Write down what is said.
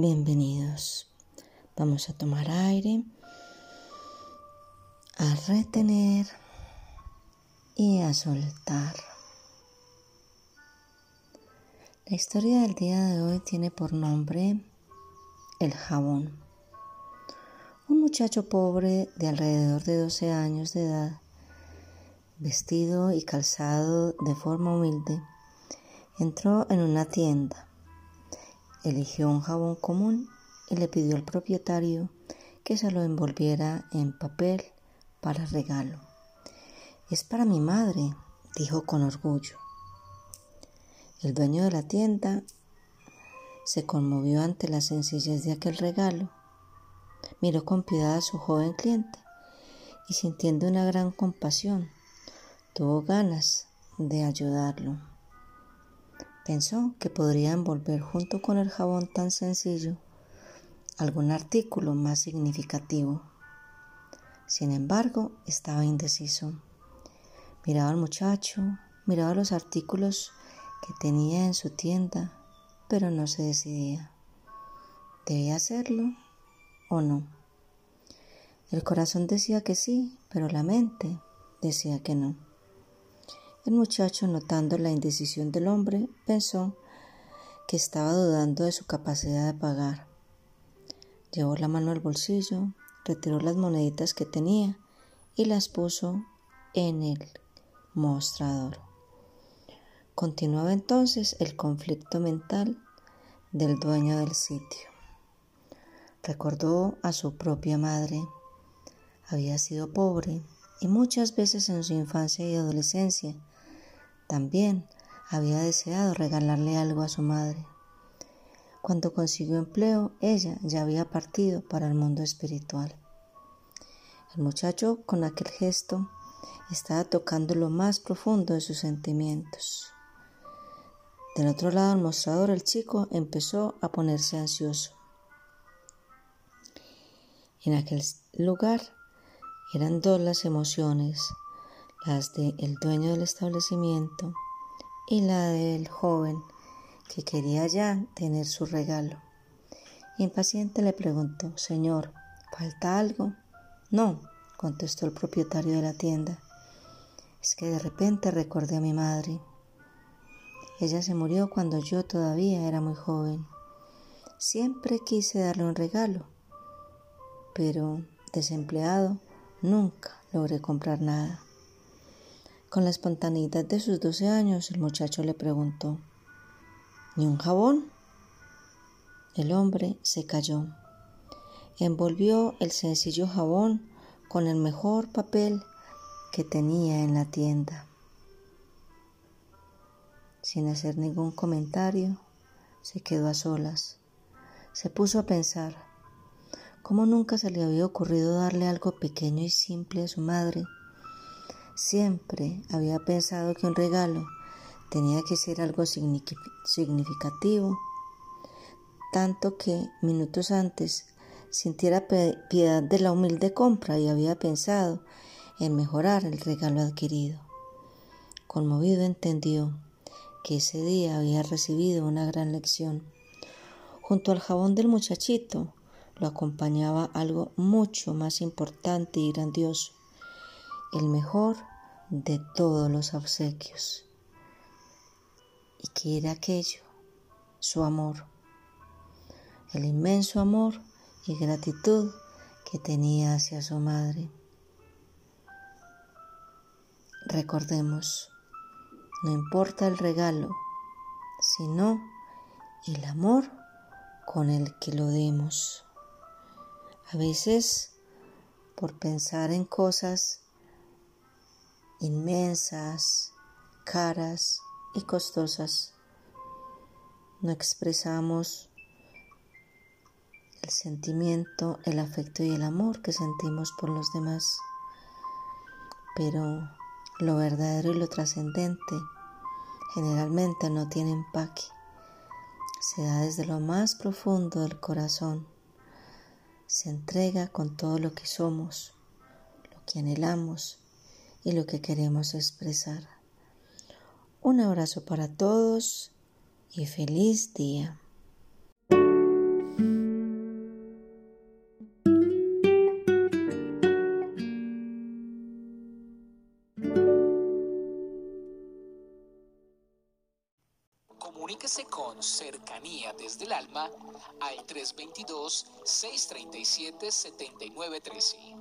Bienvenidos. Vamos a tomar aire, a retener y a soltar. La historia del día de hoy tiene por nombre El jabón. Un muchacho pobre de alrededor de 12 años de edad, vestido y calzado de forma humilde, entró en una tienda Eligió un jabón común y le pidió al propietario que se lo envolviera en papel para regalo. Es para mi madre, dijo con orgullo. El dueño de la tienda se conmovió ante la sencillez de aquel regalo. Miró con piedad a su joven cliente y sintiendo una gran compasión, tuvo ganas de ayudarlo. Pensó que podría envolver junto con el jabón tan sencillo algún artículo más significativo. Sin embargo, estaba indeciso. Miraba al muchacho, miraba los artículos que tenía en su tienda, pero no se decidía. ¿Debía hacerlo o no? El corazón decía que sí, pero la mente decía que no. El muchacho, notando la indecisión del hombre, pensó que estaba dudando de su capacidad de pagar. Llevó la mano al bolsillo, retiró las moneditas que tenía y las puso en el mostrador. Continuaba entonces el conflicto mental del dueño del sitio. Recordó a su propia madre. Había sido pobre y muchas veces en su infancia y adolescencia también había deseado regalarle algo a su madre. Cuando consiguió empleo, ella ya había partido para el mundo espiritual. El muchacho, con aquel gesto, estaba tocando lo más profundo de sus sentimientos. Del otro lado del mostrador, el chico empezó a ponerse ansioso. En aquel lugar eran dos las emociones, las del el dueño del establecimiento y la del joven que quería ya tener su regalo. Impaciente le preguntó, Señor, ¿falta algo? No, contestó el propietario de la tienda. Es que de repente recordé a mi madre. Ella se murió cuando yo todavía era muy joven. Siempre quise darle un regalo, pero desempleado nunca logré comprar nada. Con la espontaneidad de sus doce años, el muchacho le preguntó, ¿Ni un jabón? El hombre se calló. Envolvió el sencillo jabón con el mejor papel que tenía en la tienda. Sin hacer ningún comentario, se quedó a solas. Se puso a pensar, ¿cómo nunca se le había ocurrido darle algo pequeño y simple a su madre? Siempre había pensado que un regalo tenía que ser algo significativo, tanto que minutos antes sintiera piedad de la humilde compra y había pensado en mejorar el regalo adquirido. Conmovido entendió que ese día había recibido una gran lección. Junto al jabón del muchachito lo acompañaba algo mucho más importante y grandioso, el mejor de todos los obsequios. ¿Y qué era aquello? Su amor, el inmenso amor y gratitud que tenía hacia su madre. Recordemos, no importa el regalo, sino el amor con el que lo demos. A veces, por pensar en cosas inmensas, caras y costosas. No expresamos el sentimiento, el afecto y el amor que sentimos por los demás. Pero lo verdadero y lo trascendente generalmente no tiene empaque. Se da desde lo más profundo del corazón. Se entrega con todo lo que somos, lo que anhelamos y lo que queremos expresar. Un abrazo para todos y feliz día. Comuníquese con cercanía desde el alma al 322-637-7913.